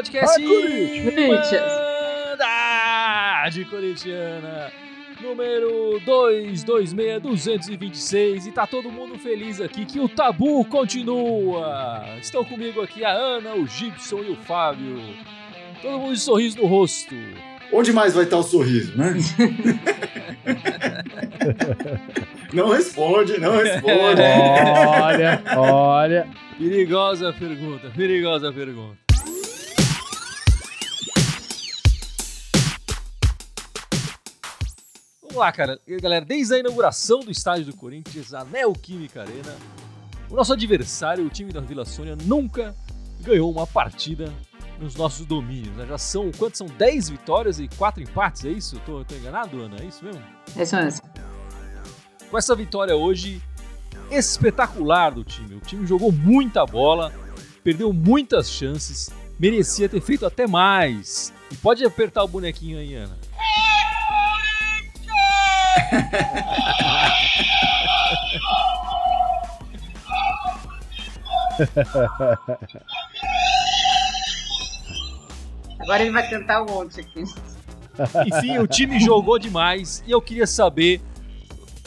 podcast Corinthians. Irmandade Corintiana, número 226226, e tá todo mundo feliz aqui que o tabu continua. Estão comigo aqui a Ana, o Gibson e o Fábio. Todo mundo de sorriso no rosto. Onde mais vai estar o sorriso, né? não responde, não responde. Olha, olha. Perigosa pergunta, perigosa pergunta. Vamos lá, cara. Galera, desde a inauguração do estádio do Corinthians, a Neoquímica Arena, o nosso adversário, o time da Vila Sônia, nunca ganhou uma partida nos nossos domínios. né? Já são, quantos são? 10 vitórias e 4 empates, é isso? Eu tô, tô enganado, Ana? É isso mesmo? É isso mesmo. com essa vitória hoje espetacular do time. O time jogou muita bola, perdeu muitas chances, merecia ter feito até mais. E pode apertar o bonequinho aí, Ana. Agora ele vai cantar um monte aqui. Enfim, o time jogou demais e eu queria saber.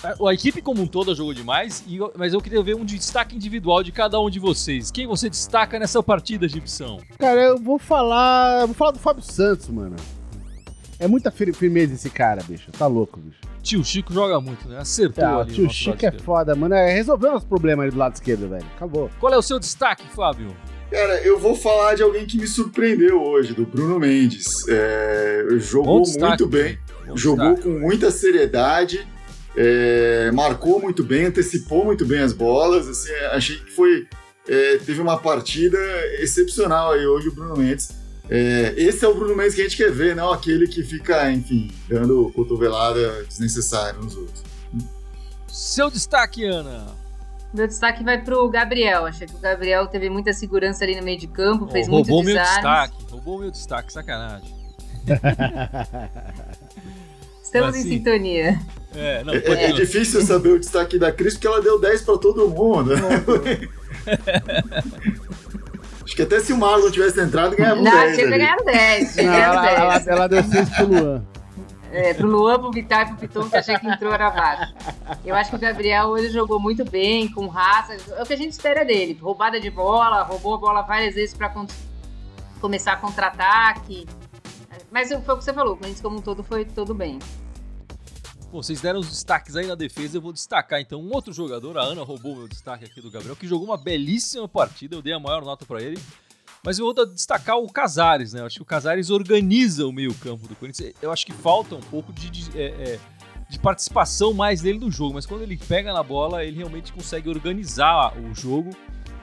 A, a equipe como um todo jogou demais, e mas eu queria ver um destaque individual de cada um de vocês. Quem você destaca nessa partida, Gibson? Cara, eu vou falar. eu Vou falar do Fábio Santos, mano. É muita fir- firmeza esse cara, bicho. Tá louco, bicho. Tio Chico joga muito, né? Acertou Ah, o ali. tio Chico é esquerdo. foda, mano. É, resolveu os problemas ali do lado esquerdo, velho. Acabou. Qual é o seu destaque, Fábio? Cara, eu vou falar de alguém que me surpreendeu hoje, do Bruno Mendes. É, jogou destaque. muito bem, Bom jogou destaque. com muita seriedade, é, marcou muito bem, antecipou muito bem as bolas. Assim, achei que foi. é, teve uma partida excepcional aí hoje, o Bruno Mendes. É, esse é o Bruno Mendes que a gente quer ver, não aquele que fica, enfim, dando cotovelada desnecessária nos outros. Seu destaque, Ana. Meu destaque vai pro Gabriel. Achei que o Gabriel teve muita segurança ali no meio de campo, fez Oh, muito roubou meu desarme. destaque. Roubou meu destaque, sacanagem. Estamos Mas em sintonia. É, não, É, pode é difícil saber o destaque da Cris porque ela deu 10 pra todo mundo. Acho que até se o Marlon tivesse entrado, ganhava um Não, 10 tinha ali. ganhado 10. Tinha Não, ganhado ela, ela, 10. ela deu seis pro Luan. É, pro Luan, pro Vital e pro Piton, que achei que entrou era baixo. Eu acho que o Gabriel hoje jogou muito bem, com raça. É o que a gente espera dele. Roubada de bola, roubou a bola várias vezes pra con- começar contra-ataque. Mas foi o que você falou, o Corinthians como um todo foi todo bem. Bom, vocês deram os destaques aí na defesa, eu vou destacar então um outro jogador, a Ana roubou meu destaque aqui do Gabriel, que jogou uma belíssima partida, eu dei a maior nota pra ele. Mas eu vou destacar o Casares, né? Eu acho que o Casares organiza o meio-campo do Corinthians. Eu acho que falta um pouco de, de, é, é, de participação mais dele no jogo, mas quando ele pega na bola, ele realmente consegue organizar o jogo,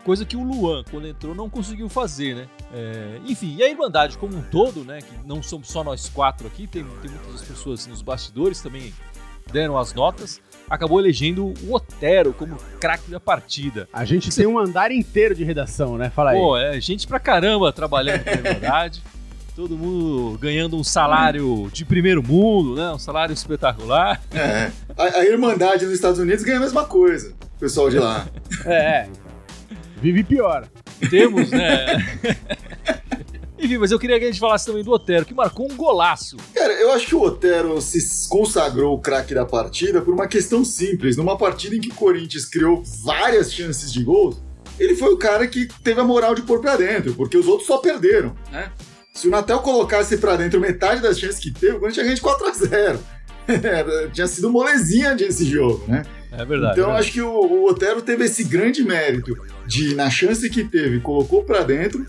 coisa que o Luan, quando entrou, não conseguiu fazer, né? É, enfim, e a Irmandade como um todo, né? Que não somos só nós quatro aqui, tem, tem muitas pessoas nos bastidores também deram as notas, acabou elegendo o Otero como craque da partida. A gente tem um andar inteiro de redação, né? Fala aí. Pô, é gente pra caramba trabalhando com a Irmandade. Todo mundo ganhando um salário de primeiro mundo, né? Um salário espetacular. É. A, a Irmandade nos Estados Unidos ganha a mesma coisa, o pessoal de lá. É. Vive pior. Temos, né? Enfim, mas eu queria que a gente falasse também do Otero, que marcou um golaço. Cara, eu acho que o Otero se consagrou o craque da partida por uma questão simples. Numa partida em que o Corinthians criou várias chances de gol, ele foi o cara que teve a moral de pôr pra dentro, porque os outros só perderam, né? Se o Natel colocasse pra dentro metade das chances que teve, o Corinthians tinha ganho de 4x0. Tinha sido molezinha desse jogo, né? É verdade. Então é eu acho que o, o Otero teve esse grande mérito de, na chance que teve, colocou pra dentro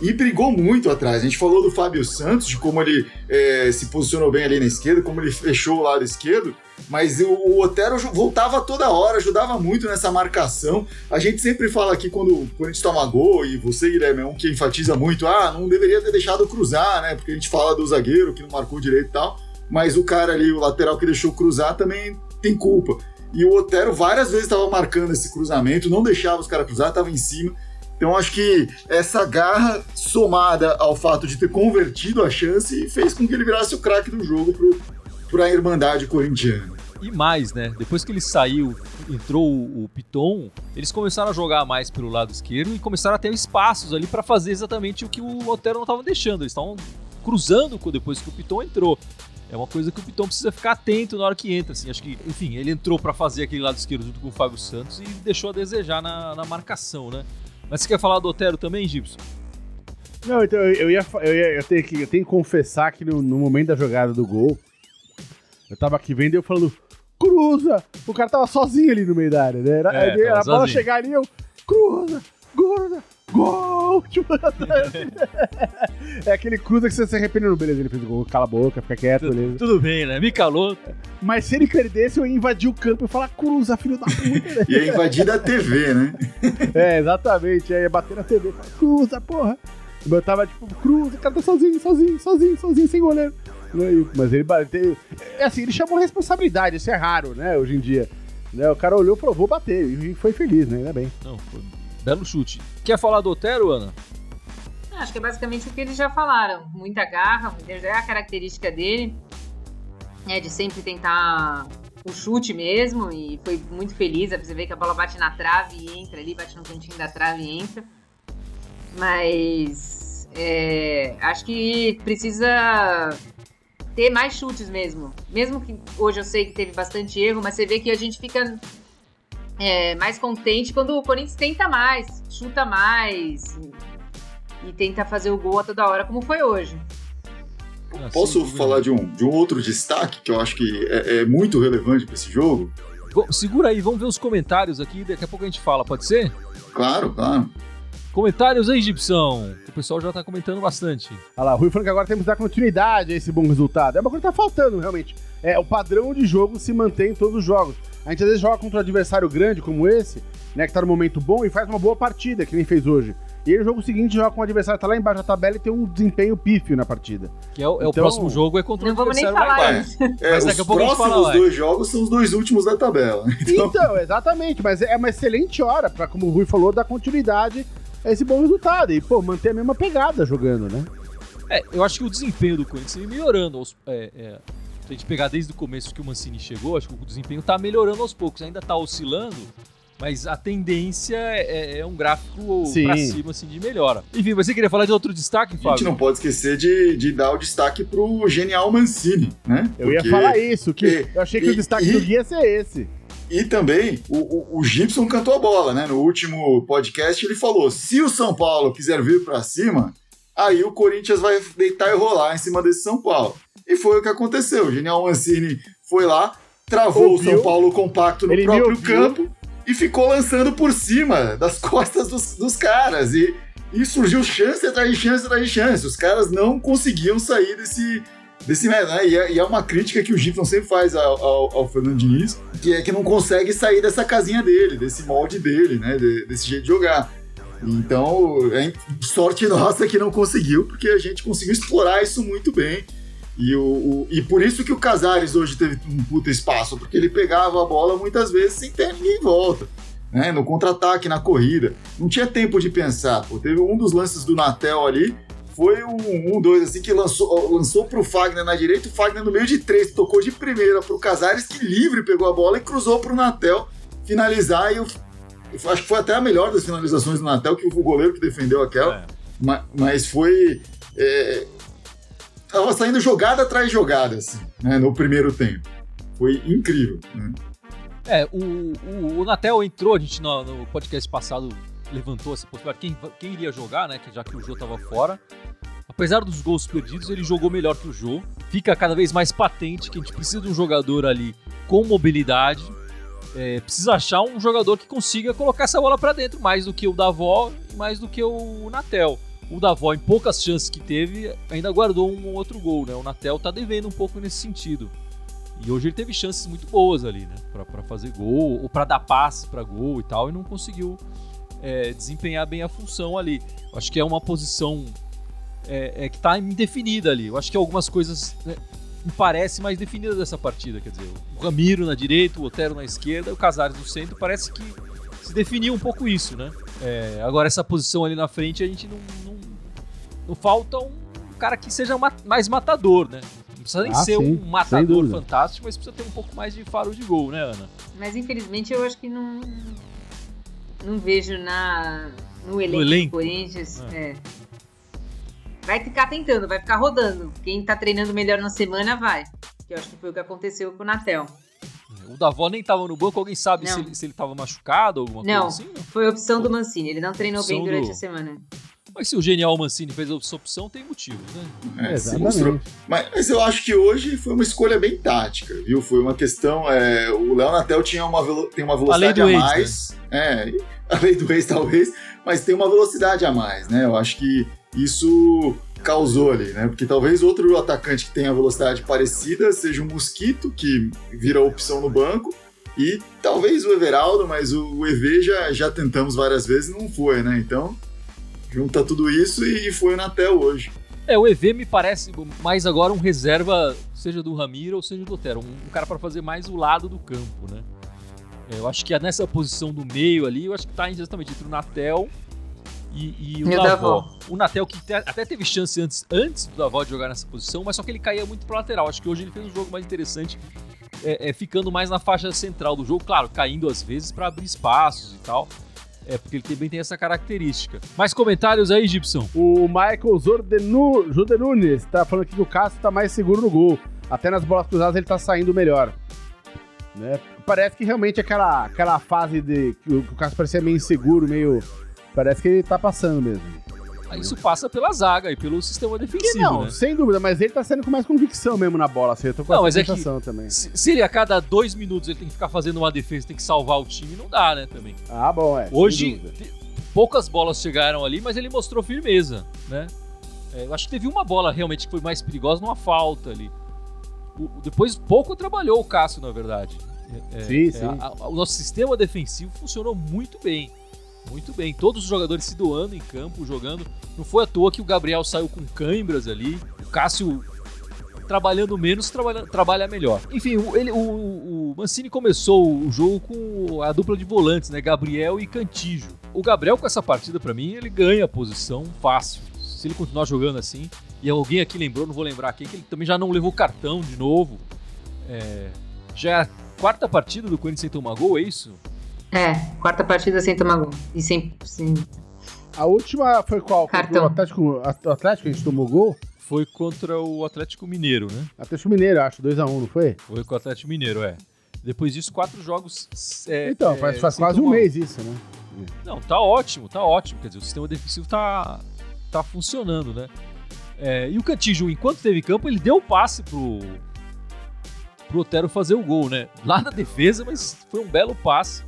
e brigou muito atrás. A gente falou do Fábio Santos, de como ele eh, se posicionou bem ali na esquerda, como ele fechou o lado esquerdo, mas o, o Otero voltava toda hora, ajudava muito nessa marcação. A gente sempre fala aqui quando, quando a gente toma gol, e você, Guilherme, é um que enfatiza muito, ah, não deveria ter deixado cruzar, né? Porque a gente fala do zagueiro que não marcou direito e tal, mas o cara ali, o lateral que deixou cruzar, também tem culpa. E o Otero várias vezes estava marcando esse cruzamento, não deixava os caras cruzar, estava em cima. Então acho que essa garra, somada ao fato de ter convertido a chance, fez com que ele virasse o craque do jogo pro, pra Irmandade Corintiana. E mais, né? Depois que ele saiu, entrou o, o Piton, eles começaram a jogar mais pelo lado esquerdo e começaram a ter espaços ali para fazer exatamente o que o Otero não estava deixando. Eles estavam cruzando depois que o Piton entrou. É uma coisa que o Piton precisa ficar atento na hora que entra. Assim. Acho que, enfim, ele entrou para fazer aquele lado esquerdo junto com o Fábio Santos e deixou a desejar na, na marcação, né? Mas você quer falar do Otero também, Gibson? Não, então eu ia, eu ia eu tenho que, eu tenho que confessar que no, no momento da jogada do gol, eu tava aqui vendo e eu falando, cruza! O cara tava sozinho ali no meio da área, né? Era, É, a bola sozinho. chegar ali, eu, cruza, cruza, gol! Tipo, é aquele cruza que você se arrepende, não, beleza, ele fez o gol, cala a boca, fica quieto, beleza. Tudo bem, né? Me calou. Mas se ele perdesse, eu ia invadir o campo e falar, cruza, filho da puta, né? E é invadida a TV, né? É, exatamente. Aí ia bater na TV, fala, cruza, porra. Eu tava tipo, cruza, o cara tá sozinho, sozinho, sozinho, sozinho, sem goleiro. Mas ele bateu. É assim, ele chamou responsabilidade, isso é raro, né, hoje em dia. Né, o cara olhou e falou, vou bater. E foi feliz, né? Ainda bem. Não, foi belo chute. Quer falar do Otero, Ana? Acho que é basicamente o que eles já falaram. Muita garra, é a característica dele. É de sempre tentar o chute mesmo. E foi muito feliz. Você vê que a bola bate na trave e entra ali, bate no cantinho da trave e entra. Mas é, acho que precisa ter mais chutes mesmo. Mesmo que hoje eu sei que teve bastante erro, mas você vê que a gente fica é, mais contente quando o Corinthians tenta mais, chuta mais e tenta fazer o gol a toda hora, como foi hoje. Ah, Posso falar de um, de um outro destaque que eu acho que é, é muito relevante para esse jogo? Bom, segura aí, vamos ver os comentários aqui. Daqui a pouco a gente fala, pode ser? Claro, claro. Comentários aí, Gibson. O pessoal já tá comentando bastante. Olha lá, o Rui falando que agora temos que dar continuidade a esse bom resultado. É uma coisa que tá faltando, realmente. É, o padrão de jogo se mantém em todos os jogos. A gente às vezes joga contra um adversário grande como esse, né, que tá no momento bom e faz uma boa partida, que nem fez hoje. E aí no jogo seguinte joga com um adversário que tá lá embaixo da tabela e tem um desempenho pífio na partida. Que é o, é o Então- próximo jogo, é contra Não o vamos nem adversário lá falar embaixo. É, Mas os daqui a pouco fala próximos lá. dois jogos são os dois últimos da tabela. Então, exatamente, mas é uma excelente hora pra, como o Rui falou, dar continuidade a esse bom resultado. E, pô, manter a mesma pegada jogando, né? É, eu acho que o desempenho do Corinthians vem melhorando. aos- é, é, a gente pegar desde o começo que o Mancini chegou, acho que o desempenho tá melhorando aos poucos. Ainda tá oscilando, mas a tendência é, é um gráfico pra cima, assim, de melhora. Enfim, você queria falar de outro destaque, A gente Fábio? não pode esquecer de, de dar o destaque pro genial Mancini, né? Eu ia falar isso, que e- eu achei que e- o destaque e- do guia ia ser esse. E também o, o, o Gibson cantou a bola, né? No último podcast ele falou: se o São Paulo quiser vir pra cima, aí o Corinthians vai deitar e rolar em cima desse São Paulo. E foi o que aconteceu. O Genial Mancini foi lá, travou Ouviu? o São Paulo compacto no Ele próprio campo e ficou lançando por cima das costas dos, dos caras. E, e surgiu chance atrás de chance atrás de chance. Os caras não conseguiam sair desse. Desse, né? e, é, e é uma crítica que o Gibson sempre faz ao, ao, ao Fernando Diniz, que é que não consegue sair dessa casinha dele, desse molde dele, né? de- desse jeito de jogar. Então, é sorte nossa que não conseguiu, porque a gente conseguiu explorar isso muito bem. E, o, o- e por isso que o Casares hoje teve um puta espaço, porque ele pegava a bola muitas vezes sem ter ninguém em volta. Né? No contra-ataque, na corrida. Não tinha tempo de pensar. Pô. Teve um dos lances do Natel ali, foi um, um dois assim, que lançou, lançou pro Fagner na direita, o Fagner no meio de três, tocou de primeira pro Casares, que livre pegou a bola e cruzou pro Natel finalizar. E eu, eu acho que foi até a melhor das finalizações do Natel, que o goleiro que defendeu aquela. É. Ma- mas foi. É, tava saindo jogada atrás jogada, assim, né, no primeiro tempo. Foi incrível. né? É, o, o, o Natel entrou, a gente no, no podcast passado levantou essa possibilidade, quem, quem iria jogar, né, já que o Jô tava fora. Apesar dos gols perdidos, ele jogou melhor que o Jô. Fica cada vez mais patente que a gente precisa de um jogador ali com mobilidade. É, precisa achar um jogador que consiga colocar essa bola pra dentro, mais do que o Davó e mais do que o Natel. O Davó, em poucas chances que teve, ainda guardou um ou outro gol, né? O Natel tá devendo um pouco nesse sentido. E hoje ele teve chances muito boas ali, né? Pra, pra fazer gol, ou pra dar passe pra gol e tal, e não conseguiu é, desempenhar bem a função ali. Eu acho que é uma posição é, é, que tá indefinida ali. Eu acho que algumas coisas né, me parece mais definidas dessa partida. Quer dizer, o Ramiro na direita, o Otero na esquerda, o Casares no centro, parece que se definiu um pouco isso, né? É, agora essa posição ali na frente a gente não, não, não falta um cara que seja ma- mais matador, né? Não precisa nem Ah, ser sim, um matador fantástico, mas precisa ter um pouco mais de faro de gol, né, Ana? Mas infelizmente eu acho que não. Não vejo na, no elenco, elenco? Corinthians. é. Vai ficar tentando, vai ficar rodando. Quem tá treinando melhor na semana vai. Que eu acho que foi o que aconteceu com o Natel. O Davó nem tava no banco, alguém sabe se ele, se ele tava machucado ou alguma Não. coisa assim? Não. Foi a opção do Mancini. Ele não treinou bem durante do- a semana. Mas se o genial Mancini fez essa opção, tem motivos, né? É, se mostrou. Exatamente. Mas, mas eu acho que hoje foi uma escolha bem tática, viu? Foi uma questão. é, o Léo Natel tinha uma, velo- tem uma velocidade A a, lei do ex, mais. É, a lei do ex, talvez, mas tem uma velocidade a mais, né? Eu acho que isso causou ali, né? Porque talvez outro atacante que tenha velocidade parecida seja o Mosquito, que vira opção no banco. E talvez o Everaldo, mas o, o EV já, já tentamos várias vezes e não foi, né? Então, junta tudo isso e foi o Natel hoje. É, o EV me parece mais agora um reserva, seja do Ramiro ou seja do Otero. Um, um cara para fazer mais o lado do campo, né? É, eu acho que é nessa posição do meio ali, eu acho que tá exatamente entre o Natel e, e o E. Davó. O Natel que te- até teve chance antes, antes do Davó de jogar nessa posição, mas só que ele caía muito pro lateral. Acho que hoje ele fez um jogo mais interessante, é, é, ficando mais na faixa central do jogo, claro, caindo às vezes para abrir espaços e tal. É, porque ele também tem essa característica. Mais comentários aí, Gibson? O Michael Zordenu, Jordanunes tá falando aqui que o Cássio tá mais seguro no gol. Até nas bolas cruzadas ele tá saindo melhor. Né? Parece que realmente aquela, aquela fase de que o, que o Cássio parecia meio inseguro, meio. Parece que ele tá passando mesmo. Isso passa pela zaga e pelo sistema Que defensivo, não, né? sem dúvida, mas ele tá saindo com mais convicção mesmo na bola. Assim, eu tô com Não, mas é que- também. Se, ele a cada dois minutos ele tem que ficar fazendo uma defesa, tem que salvar o time, não dá, né, também. Ah, bom, é. Hoje, poucas bolas chegaram ali, mas ele mostrou firmeza, né? É, eu acho que teve uma bola realmente que foi mais perigosa numa falta ali. O- o- depois, pouco trabalhou o Cássio, na verdade. É, é, Sim, é, sim. a- a- o nosso sistema defensivo funcionou muito bem. Muito bem. Todos os jogadores se doando em campo, jogando. Não foi à toa que o Gabriel saiu com cãibras ali. O Cássio trabalhando menos, trabalha, trabalha melhor. Enfim, o, ele, o, o Mancini começou o jogo com a dupla de volantes, né? Gabriel e Cantijo. O Gabriel, com essa partida, pra mim, ele ganha a posição fácil. Se ele continuar jogando assim, e alguém aqui lembrou, não vou lembrar quem, que ele também já não levou cartão de novo. É, já é a quarta partida do Corinthians sem tomar gol, é isso? É, quarta partida sem tomar gol. E sem. sem... A última foi qual? Contra Cartão. O Atlético, Atlético a gente tomou gol? Foi contra o Atlético Mineiro, né? Atlético Mineiro, acho, 2x1, não foi? Foi com o Atlético Mineiro, é. Depois disso, quatro jogos. é, então, é, faz, faz quase um tomar mês isso, né? Não, tá ótimo, tá ótimo. Quer dizer, o sistema defensivo tá, tá funcionando, né? É, e o Cantijo, enquanto teve campo, ele deu o passe pro, pro Otero fazer o gol, né? Lá na defesa, mas foi um belo passe.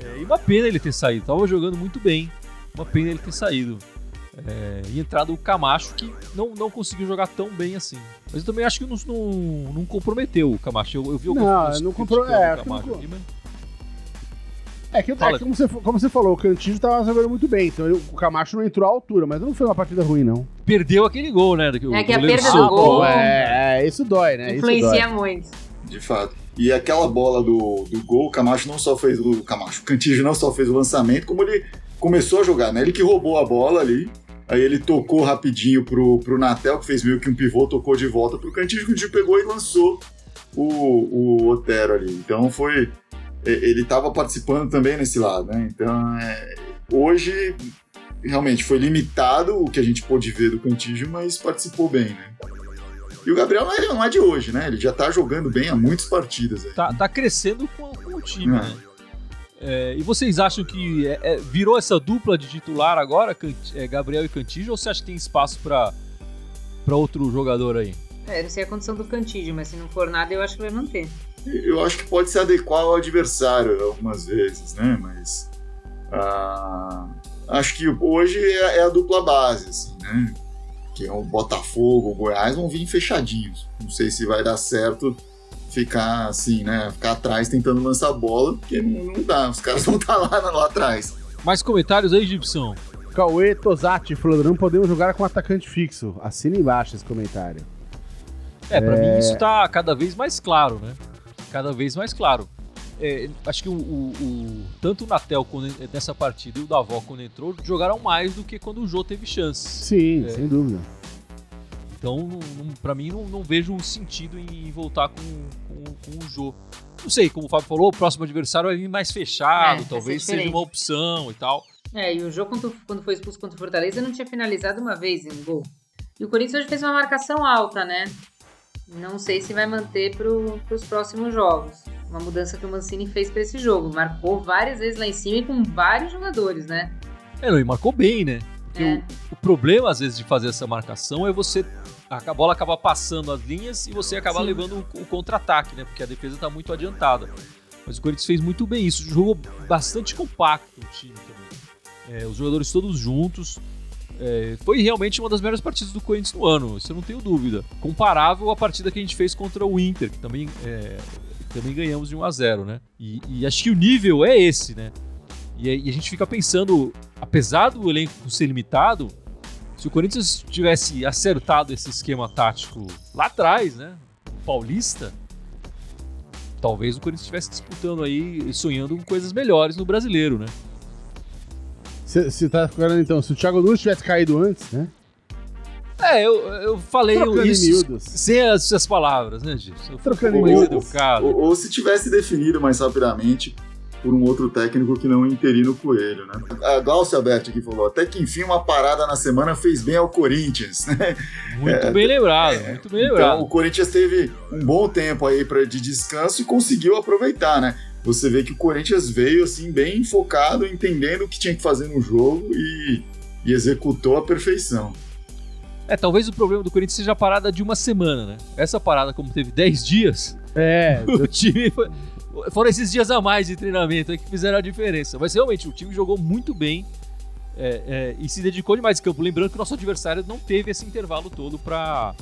É, e uma pena ele ter saído. Tava jogando muito bem. Uma pena ele ter saído. É, e entrado o Camacho, que não, não conseguiu jogar tão bem assim. Mas eu também acho que não, não, não comprometeu o Camacho. Eu, eu vi algumas Não, não compro- criticando é, não Camacho mas É que, é que como, você, como você falou, o Cantillo tava jogando muito bem, então ele- o Camacho não entrou à altura, mas não foi uma partida ruim, não. perdeu aquele gol, né? o É que a goleiro perda do gol- é, é, isso dói, né? Isso Influencia dói. muito. De fato. E aquela bola do, do gol, o Camacho não só fez o Camacho, o não só fez o lançamento, como ele começou a jogar, né? Ele que roubou a bola ali, aí ele tocou rapidinho pro, pro Natel, que fez meio que um pivô, tocou de volta pro Cantígio, que o pegou e lançou o, o Otero ali. Então foi. Ele estava participando também nesse lado, né? Então, é, hoje realmente foi limitado o que a gente pôde ver do Cantígio, mas participou bem, né? E o Gabriel não é, não é de hoje, né? Ele já tá jogando bem há muitas partidas. Aí. tá, tá crescendo com, com o time, É. né? É, e vocês acham que é, é, virou essa dupla de titular agora, Cant- é, Gabriel e Cantígio, ou você acha que tem espaço pra pra outro jogador aí? É, não sei a condição do Cantígio, mas se não for nada, eu acho que vai manter. Eu acho que pode se adequar ao adversário algumas vezes, né? Mas ah, acho que hoje é, é a dupla base, assim, né? Que é o Botafogo, o Goiás vão vir fechadinhos. Não sei se vai dar certo ficar assim, né? Ficar atrás tentando lançar bola, porque não, não dá. Os caras vão estar lá, lá atrás. Mais comentários aí, Gibson? Cauê Tosati falando, não podemos jogar com atacante fixo. Assina embaixo esse comentário. É, pra mim isso tá cada vez mais claro, né? Cada vez mais claro. É, acho que o, o- o- tanto o Natel quando, nessa partida e o Davó quando entrou jogaram mais do que quando o Jô teve chance. Sim, É. sem dúvida. Então, para mim, não, não, vejo sentido em voltar com, com, com o Jô. Não sei, como o Fábio falou, o próximo adversário vai vir mais fechado, é, talvez seja uma opção e tal. É, e o jogo quando, quando foi expulso contra o Fortaleza não tinha finalizado uma vez em gol. E o Corinthians hoje fez uma marcação alta, né? Não sei se vai manter para os próximos jogos. Uma mudança que o Mancini fez para esse jogo. Marcou várias vezes lá em cima e com vários jogadores, né? É, e marcou bem, né? É. O, o, problema, às vezes, de fazer essa marcação é você. A bola acaba passando as linhas e você acaba Sim. levando o, o contra-ataque, né? Porque a defesa está muito adiantada. Mas o Corinthians fez muito bem isso. Jogou bastante compacto o time também. É, os jogadores todos juntos. É, foi realmente uma das melhores partidas do Corinthians no ano, isso eu não tenho dúvida. Comparável à partida que a gente fez contra o Inter, que também, é, também ganhamos de 1 a 0 né? E, e, acho que o nível é esse, né? E, e, a gente fica pensando, apesar do elenco ser limitado, se o Corinthians tivesse acertado esse esquema tático lá atrás, né? Paulista, talvez o Corinthians estivesse disputando aí sonhando com coisas melhores no brasileiro, né? Você tá falando então, se o Thiago Nunes tivesse caído antes, né? É, eu, eu falei Trocando isso sem as, as palavras, né, Gil? Trocando mais educado. Ou, ou, se tivesse definido mais rapidamente por um outro técnico que não o Interino Coelho, né? A Glaucia Alberto aqui falou, até que enfim uma parada na semana fez bem ao Corinthians, né? Muito é, bem lembrado, é, muito bem lembrado. Então o Corinthians teve um bom tempo aí pra, de descanso e conseguiu aproveitar, né? Você vê que o Corinthians veio assim bem focado, entendendo o que tinha que fazer no jogo e, e executou a perfeição. É, talvez o problema do Corinthians seja a parada de uma semana, né? Essa parada, como teve 10 dias, é, o time foi, foram esses dias a mais de treinamento que fizeram a diferença. Mas realmente, o time jogou muito bem é, é, e se dedicou demais em campo. Lembrando que o nosso adversário não teve esse intervalo todo para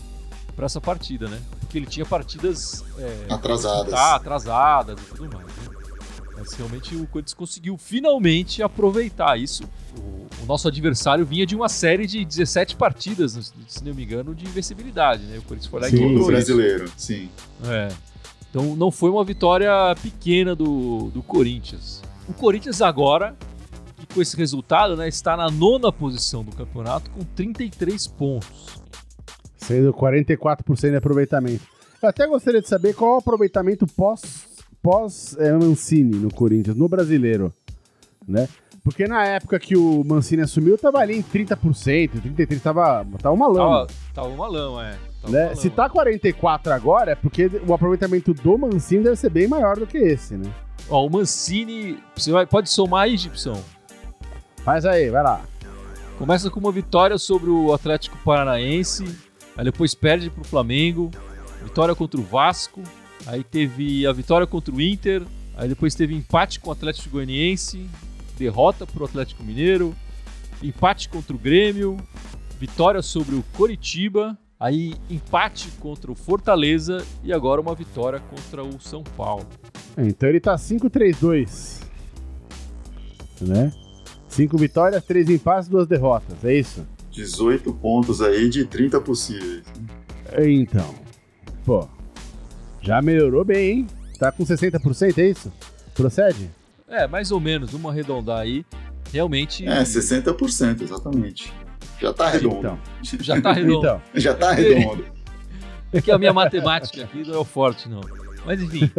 para essa partida, né? Porque ele tinha partidas é, atrasadas, tá, atrasadas e tudo mais. Né? Mas realmente o Corinthians conseguiu finalmente aproveitar isso. O, o, nosso adversário vinha de uma série de 17 partidas, se não me engano, de invencibilidade, né? O Corinthians foi lá sim, e brasileiro, sim. É. Então não foi uma vitória pequena do, do Corinthians. O Corinthians agora, com esse resultado, né, está na nona posição do campeonato com 33 pontos. Sendo 44% de aproveitamento. Eu até gostaria de saber qual é o aproveitamento pós pós é, Mancini no Corinthians, no brasileiro, né? Porque na época que o Mancini assumiu, tava ali em 30%, 33%, tava, tava uma lama. Tava, tava uma lama, é. Né? Uma Se tá 44 agora, é porque o aproveitamento do Mancini deve ser bem maior do que esse, né? Ó, o Mancini, você vai, pode somar aí, Gibson? Faz aí, vai lá. Começa com uma vitória sobre o Atlético Paranaense, aí depois perde pro Flamengo, vitória contra o Vasco, Aí teve a vitória contra o Inter, aí depois teve empate com o Atlético Goianiense, derrota para o Atlético Mineiro, empate contra o Grêmio, vitória sobre o Coritiba, aí empate contra o Fortaleza e agora uma vitória contra o São Paulo. É, então ele tá 5-3-2. Né? Cinco vitórias, três empates, duas derrotas, é isso? 18 pontos aí de 30 possíveis. Então, pô, já melhorou bem, hein? Tá com 60%, é isso? Procede? É, mais ou menos, vamos arredondar aí. Realmente. É, 60%, exatamente. Já tá redondo. Então. Já tá redondo. Então. Já tá redondo. É que a minha matemática aqui não é o forte, não. Mas enfim,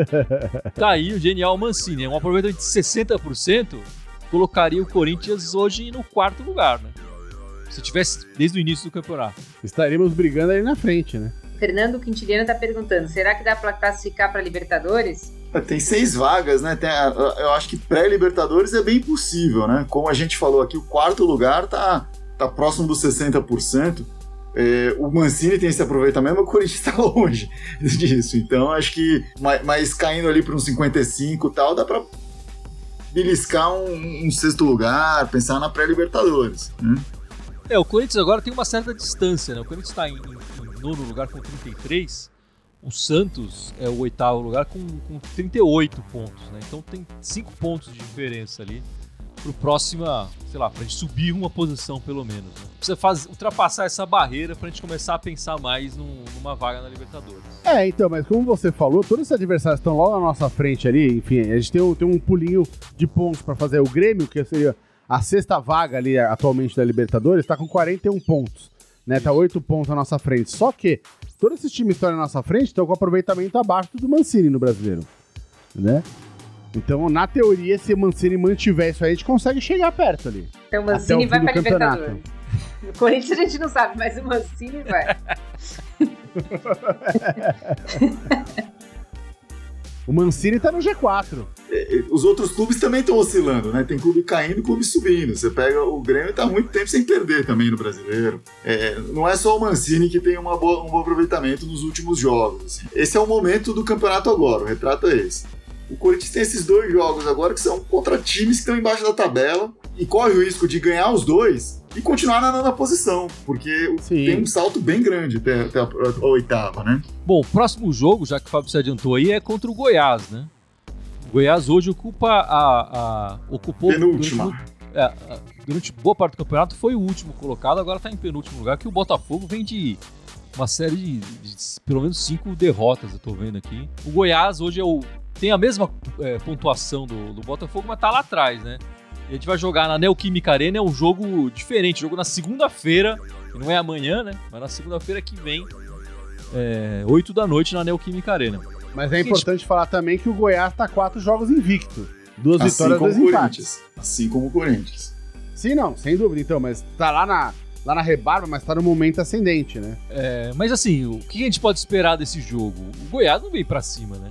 tá aí o genial Mancini. Um aproveitamento de 60% colocaria o Corinthians hoje no quarto lugar, né? Se tivesse desde o início do campeonato. Estaríamos brigando aí na frente, né? Fernando Quintiliano está perguntando: será que dá para classificar para Libertadores? É, tem seis vagas, né? Tem, eu acho que pré-Libertadores é bem possível, né? Como a gente falou aqui, o quarto lugar tá, tá próximo dos 60%. É, o Mancini tem esse aproveitamento, mas o Corinthians está longe disso. Então, acho que, mas, mas caindo ali para uns 55 e tal, dá para beliscar um, um, sexto lugar, pensar na pré-Libertadores. Né? É, o Corinthians agora tem uma certa distância, né? O Corinthians está em, nono lugar com 33. O Santos é o oitavo lugar com, com 38 pontos, né? Então tem 5 pontos de diferença ali pro próximo, sei lá, pra gente subir uma posição pelo menos. Né? Precisa fazer, ultrapassar essa barreira pra gente começar a pensar mais num, numa vaga na Libertadores. É, então, mas como você falou, todos esses adversários estão logo na nossa frente ali, enfim, a gente tem um, tem um pulinho de pontos para fazer. O Grêmio, que seria a sexta vaga ali atualmente da Libertadores, está com 41 pontos. Né? Tá oito pontos na nossa frente. Só que todos esses times estão na nossa frente estão com aproveitamento abaixo do Mancini no brasileiro, né? Então, na teoria, se o Mancini mantiver isso aí, a gente consegue chegar perto ali. Então o Mancini o vai pra do campeonato. Libertadores. No Corinthians a gente não sabe, mas o Mancini vai. O Mancini tá no G4. Os outros clubes também estão oscilando, né? Tem clube caindo e clube subindo. Você pega o Grêmio tá muito tempo sem perder também no brasileiro. É, não é só o Mancini que tem uma boa- um bom aproveitamento nos últimos jogos. assim. Esse é o momento do campeonato agora, o retrato é esse. O Corinthians tem esses dois jogos agora que são contra times que estão embaixo da tabela e corre o risco de ganhar os dois e continuar na nona posição, porque Sim. tem um salto bem grande até, até a, a oitava, né? Bom, o próximo jogo, já que o Fábio se adiantou aí, é contra o Goiás, né? O Goiás hoje ocupa a. a ocupou Penúltima. Durante, é, a- durante boa parte do campeonato foi o último colocado, agora tá em penúltimo lugar, que o Botafogo vem de uma série de, de pelo menos cinco derrotas, eu tô vendo aqui. O Goiás hoje é o, tem a mesma é, pontuação do, do Botafogo, mas tá lá atrás, né? A gente vai jogar na Neoquímica Arena, é um jogo diferente, jogo na segunda-feira, que não é amanhã, né? Mas na segunda-feira que vem, é, 8 da noite na Neoquímica Arena. Mas é importante falar também que o Goiás tá quatro jogos invicto. Duas Assim vitórias, como dois empates. Assim como o Corinthians. Sim, não, sem dúvida. Então, mas tá lá na, lá na rebarba, mas tá no momento ascendente, né? É, mas assim, o que a gente pode esperar desse jogo? O Goiás não veio pra cima, né?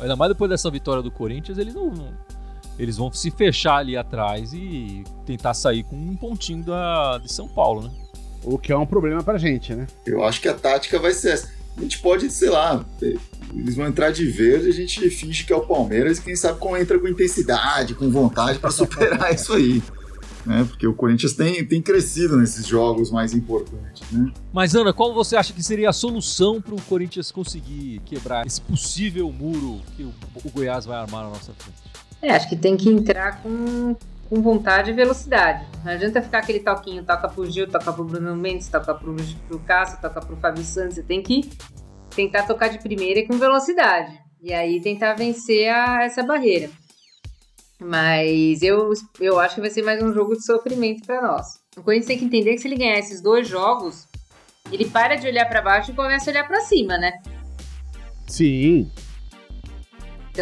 Ainda mais depois dessa vitória do Corinthians, eles não. Eles vão se fechar ali atrás e tentar sair com um pontinho da, de São Paulo, né? O que é um problema pra gente, né? Eu acho que a tática vai ser essa. A gente pode, sei lá, eles vão entrar de verde, a gente finge que é o Palmeiras e quem sabe como entra com intensidade, com vontade pra superar isso aí. Né? Porque o Corinthians tem, tem crescido nesses jogos mais importantes, né? Mas, Ana, qual você acha que seria a solução para o Corinthians conseguir quebrar esse possível muro que o, o Goiás vai armar na nossa frente? É, acho que tem que entrar com, com vontade e velocidade. Não adianta ficar aquele toquinho, toca pro Gil, toca pro Bruno Mendes, toca pro, pro Cássio, toca pro Fábio Santos. Você tem que tentar tocar de primeira e com velocidade. E aí tentar vencer a- essa barreira. Mas eu, eu acho que vai ser mais um jogo de sofrimento para nós. O Corinthians tem que entender que se ele ganhar esses dois jogos, ele para de olhar para baixo e começa a olhar para cima, né? Sim.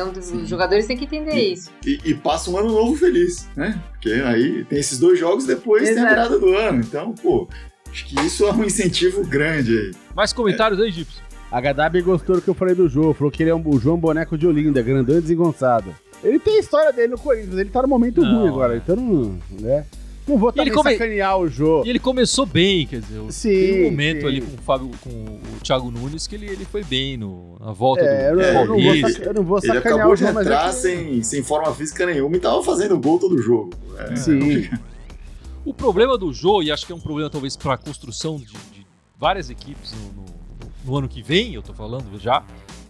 Então Sim. os jogadores têm que entender isso. E, e passa um ano novo feliz, né? Porque aí tem esses dois jogos, depois tem a Exato. virada do ano. Então, pô, acho que isso é um incentivo grande aí. Mais comentários aí, Gibson? A HW gostou do que eu falei do João. Falou que ele é um, o João Boneco de Olinda, grandão e desengonçado. Ele tem a história dele no Corinthians, ele tá no momento Não, ruim agora. é. Então não, né? Não vou ele também come- sacanear o Jô. E ele começou bem, quer dizer, Sim, tem um momento sim. ali com o Fábio, com o Thiago Nunes que ele, ele foi bem no, na volta É, do não- eu não eu não vou Ele sacanear acabou o de João, mas é entrar que- sem, sem forma física nenhuma e tava fazendo gol todo jogo. É, Sim. O problema do Jô, e acho que é um problema talvez para a construção de, de várias equipes no, no- no ano que vem, eu tô falando já,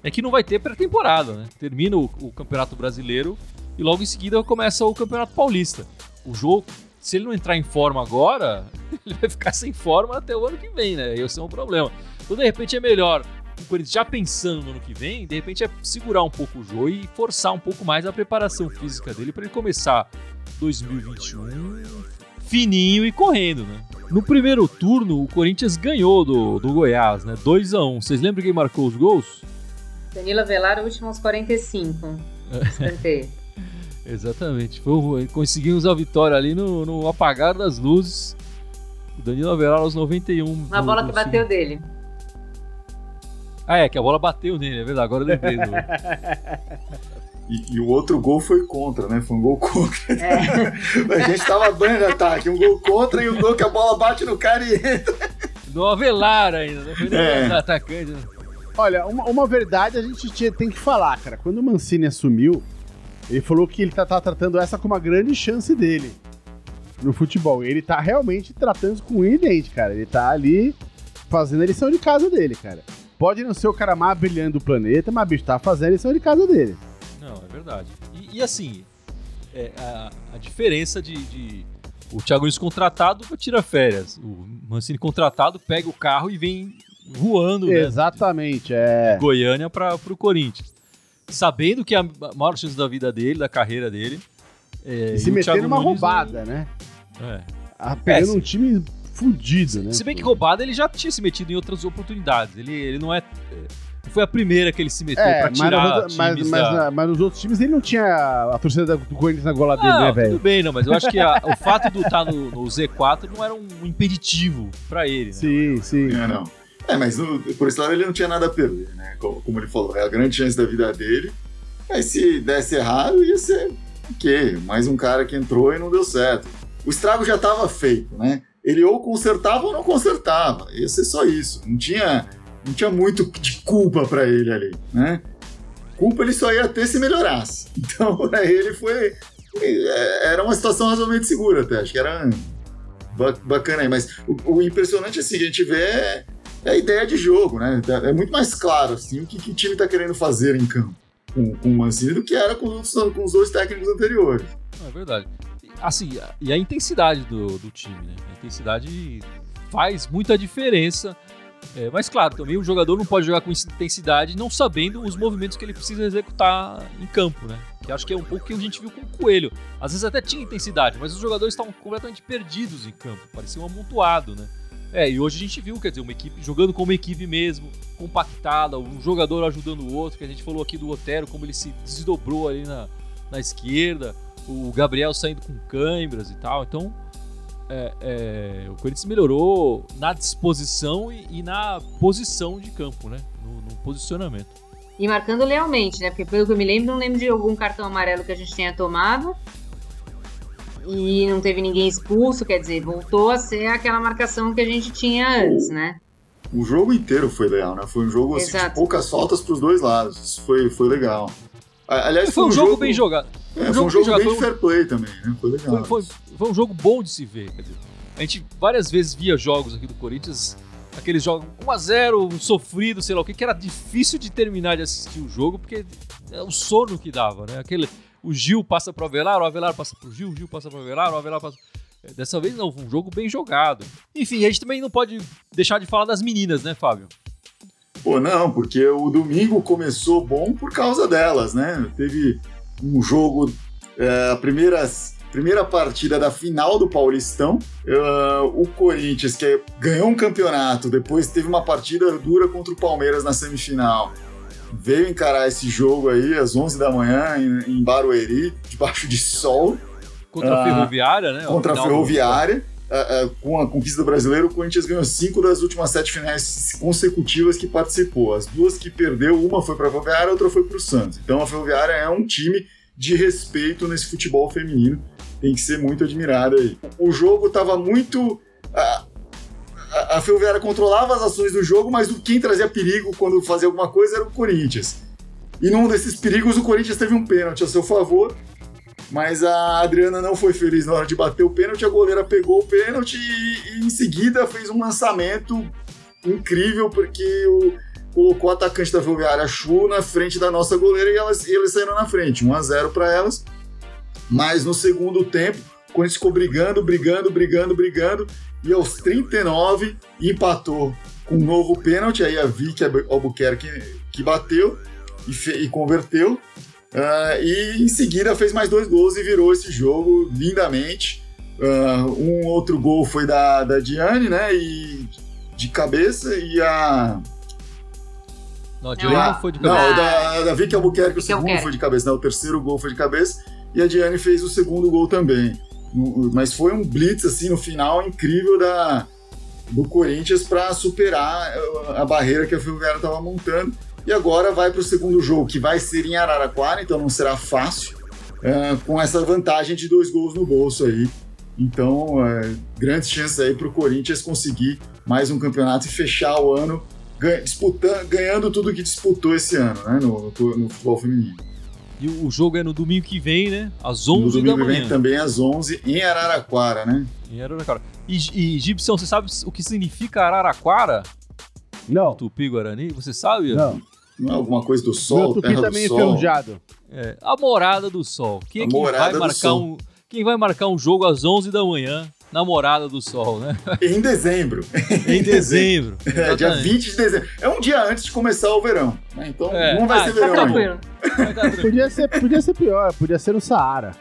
é que não vai ter pré-temporada, né? Termina o, o Campeonato Brasileiro e logo em seguida começa o Campeonato Paulista. O Jô, se ele não entrar em forma agora, ele vai ficar sem forma até o ano que vem, né? Esse é um problema. Então, de repente, é melhor o Corinthians já pensando no ano que vem, de repente é segurar um pouco o Jô e forçar um pouco mais a preparação física dele para ele começar 2021 fininho e correndo, né? No primeiro turno, o Corinthians ganhou do, do Goiás, né? 2 a 1 Vocês lembram quem marcou os gols? Danilo Avelar, último aos 45. Escanteio. Exatamente. Foi, o- conseguimos a vitória ali no, no apagar das luzes. O Danilo Avelar aos 91. Uma do- bola que bateu dele. Ah, é, que a bola bateu nele, é verdade. Agora eu lembrei. Do... E, e o outro gol foi contra, né? Foi um gol contra. É. A gente tava banho de ataque. Um gol contra e um gol que a bola bate no cara e entra. do Avelar ainda, né? Foi É. do atacante. né? Olha, uma, uma verdade a gente tinha- tem que falar, cara. Quando o Mancini assumiu, ele falou que ele tá, tá tratando essa como uma grande chance dele no futebol. Ele tá realmente tratando isso com e dente, cara. Ele tá ali fazendo a lição de casa dele, cara. Pode não ser o cara mais brilhante do planeta, mas bicho, tá fazendo a lição de casa dele. Não, é verdade. E, e assim, é, a, a diferença de, de- O Thiago Nunes contratado tira férias. O Mancini contratado pega o carro e vem voando, né? Exatamente, é. de Goiânia para o Corinthians. Sabendo que é a maior chance da vida dele, da carreira dele. É, E se meter numa roubada, né? não- é. Ah, Pegando É, um time fudido, né? Se bem que roubada ele já tinha se metido em outras oportunidades. Ele, ele não é. Não foi a primeira que ele se meteu É, pra mas, tirar mas, mas, mas, da- mas nos outros times ele não tinha a torcida do Corinthians na gola dele, Não, né, tudo velho? bem, não, mas eu acho que a- o fato de estar no, no Z4 não era um impeditivo pra ele. Né? Sim, sim. É, não. É, mas no- por esse lado ele não tinha nada a perder, né? Como, como ele falou, é a grande chance da vida dele. Mas se desse errado, ia ser ok. Mais um cara que entrou e não deu certo. O estrago já estava feito, né? Ele ou consertava ou não consertava. Ia ser só isso. Não tinha, não tinha muito de culpa pra ele ali, né? Culpa ele só ia ter se melhorasse. Então, pra ele foi. é, Era uma situação razoavelmente segura até. Acho que era ba- bacana aí. Mas o, o impressionante assim, que a gente vê é, a ideia de jogo, né? É muito mais claro assim, o que, que o time tá querendo fazer em campo com, com o Mancini do que era com os, com os dois técnicos anteriores. É verdade. Assim, e a intensidade do, do time, né? A intensidade faz muita diferença. É, mas claro, também o jogador não pode jogar com intensidade não sabendo os movimentos que ele precisa executar em campo, né? Que acho que é um pouco que a gente viu com o Coelho. Às vezes até tinha intensidade, mas os jogadores estavam completamente perdidos em campo, parecia um amontoado, né? É, e hoje a gente viu, quer dizer, uma equipe jogando como equipe mesmo, compactada, um jogador ajudando o outro, que a gente falou aqui do Otero, como ele se desdobrou ali na, na esquerda, o Gabriel saindo com câimbras e tal. Então, é, é, o Corinthians melhorou na disposição e, e na posição de campo, né? No, no posicionamento. E marcando lealmente, né? Porque pelo que eu me lembro, não lembro de algum cartão amarelo que a gente tenha tomado. E não teve ninguém expulso, quer dizer, voltou a ser aquela marcação que a gente tinha antes, né? O jogo inteiro foi legal, né? Foi um jogo assim, de Exato. poucas faltas pros dois lados. Isso foi, foi legal. Aliás, Foi um jogo, bem jogado. É, um foi um jogo jogo bem bem jogado, de fair play também, né? Foi legal. Foi, foi, foi um jogo bom de se ver. Quer dizer, a gente várias vezes via jogos aqui do Corinthians, aqueles jogos 1x0, um sofrido, sei lá o que, que era difícil de terminar de assistir o jogo, porque é o sono que dava, né? Aquele, o Gil passa pro Avelar, o Avelar passa pro Gil, o Gil passa pro Avelar, o Avelar passa. É, Dessa vez não, um jogo bem jogado. Enfim, a gente também não pode deixar de falar das meninas, né, Fábio? Pô, não, porque o domingo começou bom por causa delas, né? Teve um jogo, é, a primeira, primeira partida da final do Paulistão. é, o Corinthians, que ganhou um campeonato, depois teve uma partida dura contra o Palmeiras na semifinal. Veio encarar esse jogo aí às 11 da manhã em, em Barueri, debaixo de sol. Contra a Ah, Ferroviária, né? contra a Ferroviária. ah, ah, com a conquista do brasileiro, o Corinthians ganhou cinco das últimas sete finais consecutivas que participou. As duas que perdeu, uma foi para a Ferroviária, outra foi para o Santos. Então a Ferroviária é um time de respeito nesse futebol feminino. Tem que ser muito admirado aí. O jogo estava muito. A, a Ferroviária controlava as ações do jogo, mas quem trazia perigo quando fazia alguma coisa era o Corinthians. E num desses perigos, o Corinthians teve um pênalti a seu favor, mas a Adriana não foi feliz na hora de bater o pênalti, a goleira pegou o pênalti e, e em seguida fez um lançamento incrível, porque o, colocou o atacante da Ferroviária Chu na frente da nossa goleira e elas, e eles saíram na frente, 1 a 0 para elas. Mas no segundo tempo, o Corinthians ficou brigando, brigando, brigando, brigando, e aos 39 empatou com um novo pênalti, aí a Vicky Albuquerque que bateu e, fe- e converteu. Ah, e em seguida fez mais dois gols e virou esse jogo lindamente. Ah, um outro gol foi da, da Diane, né? E de cabeça, e a. Não, a Não, Diana a- não foi de Não, cabeça. o da, da Vicky Albuquerque, o Vicky segundo Albuquerque. foi de cabeça, né? O terceiro gol foi de cabeça. E a Diane fez o segundo gol também. Mas foi um blitz, assim, no final, incrível da, do Corinthians para superar eh, a barreira que a Ferroviária estava montando. E agora vai para o segundo jogo, que vai ser em Araraquara, então não será fácil, eh, com essa vantagem de dois gols no bolso aí. Então, eh, grandes chances aí para o Corinthians conseguir mais um campeonato e fechar o ano ganha- disputando, ganhando tudo que disputou esse ano, né, no- no futebol feminino. E o jogo é no domingo que vem, né? Às No 11 da domingo manhã. vem também às 11 em Araraquara, né? Em Araraquara. E, e Gibson, você sabe o que significa Araraquara? Não, Tupi Guarani? Você sabe? não. Não é alguma coisa do Meu sol, tupi terra também é do sol. enferrujado. É, a Morada do Sol. Quem, é A que Morada vai do marcar Sol. um quem vai marcar um jogo às 11 da manhã na Morada do Sol, né? Em dezembro. Em dezembro. É, dia Exatamente. 20 de dezembro. É um dia antes de começar o verão. né? Então É. não vai Ah, ser tá verão. Tranquilo. Vai dar tranquilo. Podia ser, podia ser pior, podia ser no Saara.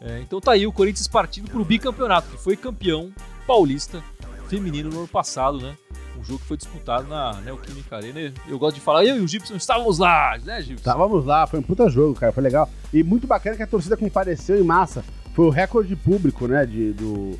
é, então tá aí o Corinthians partindo pro bicampeonato, que foi campeão paulista feminino no ano passado, né? Um jogo que foi disputado na Neoquímica Arena. Eu gosto de falar, eu e o Gibson estávamos lá, né, Gibson? Estávamos lá, foi um puta jogo, cara, foi legal. E muito bacana que a torcida compareceu em massa. Foi o recorde público, né, de, do,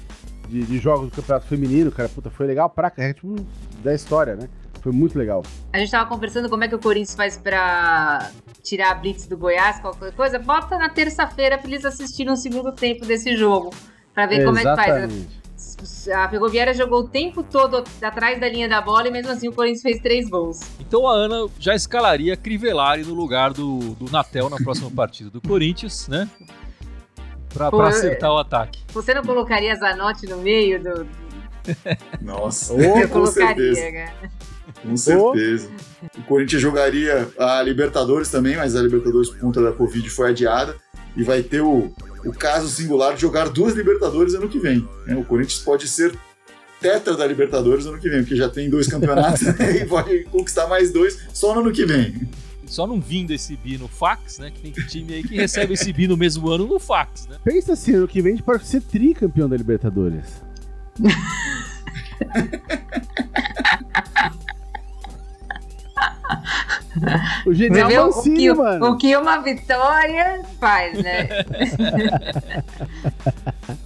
de, de jogos do Campeonato Feminino, cara. Puta, foi legal pra é, tipo, da história, né? Foi muito legal. A gente tava conversando como é que o Corinthians faz pra tirar a Blitz do Goiás, qualquer coisa. Bota na terça-feira pra eles assistirem um segundo tempo desse jogo. Pra ver como é que faz. A Ferroviária jogou o tempo todo atrás da linha da bola e mesmo assim o Corinthians fez três gols. Então a Ana já escalaria Crivellari no lugar do, do Natel na próxima partida do Corinthians, né? Pra, Pô, pra acertar o ataque. Você não colocaria Zanotti no meio do. Nossa, eu colocaria, cara. Com certeza. O Corinthians jogaria a Libertadores também, mas a Libertadores por conta da Covid foi adiada. E vai ter o, o caso singular de jogar duas Libertadores ano que vem. Né? O Corinthians pode ser tetra da Libertadores ano que vem, porque já tem dois campeonatos e pode conquistar mais dois só no ano que vem. Só não vindo esse bi no fax, né? Que tem time aí que recebe esse bi no mesmo ano no fax, né? Pensa assim, ano que vem a gente pode ser tricampeão da Libertadores. O genial Você Mancini, o que, mano. O que uma vitória faz, né?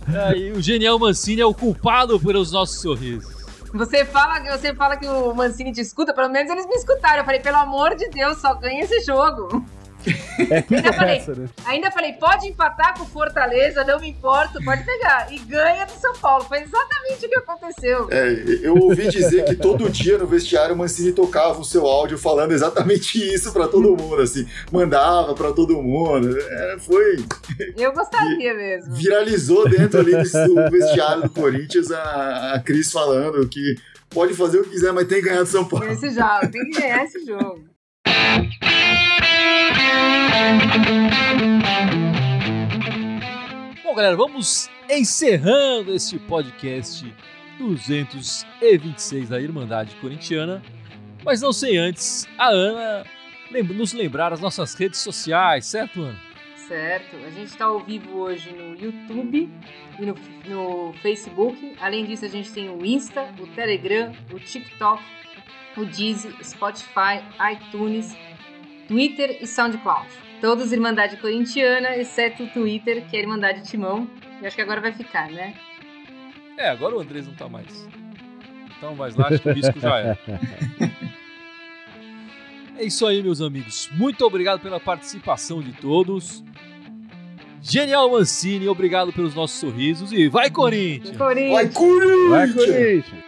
Aí, o genial Mancini é o culpado pelos nossos sorrisos. Você fala, você fala que o Mancini te escuta, pelo menos eles me escutaram. Eu falei, pelo amor de Deus, só ganha esse jogo. É que ainda, falei, essa, né? ainda falei, pode empatar com o Fortaleza, não me importo, pode pegar. E ganha do São Paulo. Foi exatamente o que aconteceu. É, eu ouvi dizer que todo dia no vestiário o Mancini tocava o seu áudio falando exatamente isso para todo mundo, assim, mandava para todo mundo. É, foi. Eu gostaria mesmo. Viralizou dentro ali do vestiário do Corinthians a, a Cris falando que pode fazer o que quiser, mas tem que ganhar do São Paulo. Esse jogo, tem que ganhar esse jogo. Bom, galera, vamos encerrando este podcast 226 da Irmandade Corintiana. Mas não sei antes, a Ana nos lembrar as nossas redes sociais, certo, Ana? Certo. A gente está ao vivo hoje no YouTube e no, no Facebook. Além disso, a gente tem o Insta, o Telegram, o TikTok, o Deezer, Spotify, iTunes Twitter e SoundCloud. Todos Irmandade Corintiana, exceto o Twitter, que é Irmandade Timão. E acho que agora vai ficar, né? É, agora o Andrés não tá mais. Então, mas lá acho que o risco já é. É isso aí, meus amigos. Muito obrigado pela participação de todos. Genial Mancini, obrigado pelos nossos sorrisos e vai Corinthians! Vai Corinthians! Vai Corinthians! Vai Corinthians!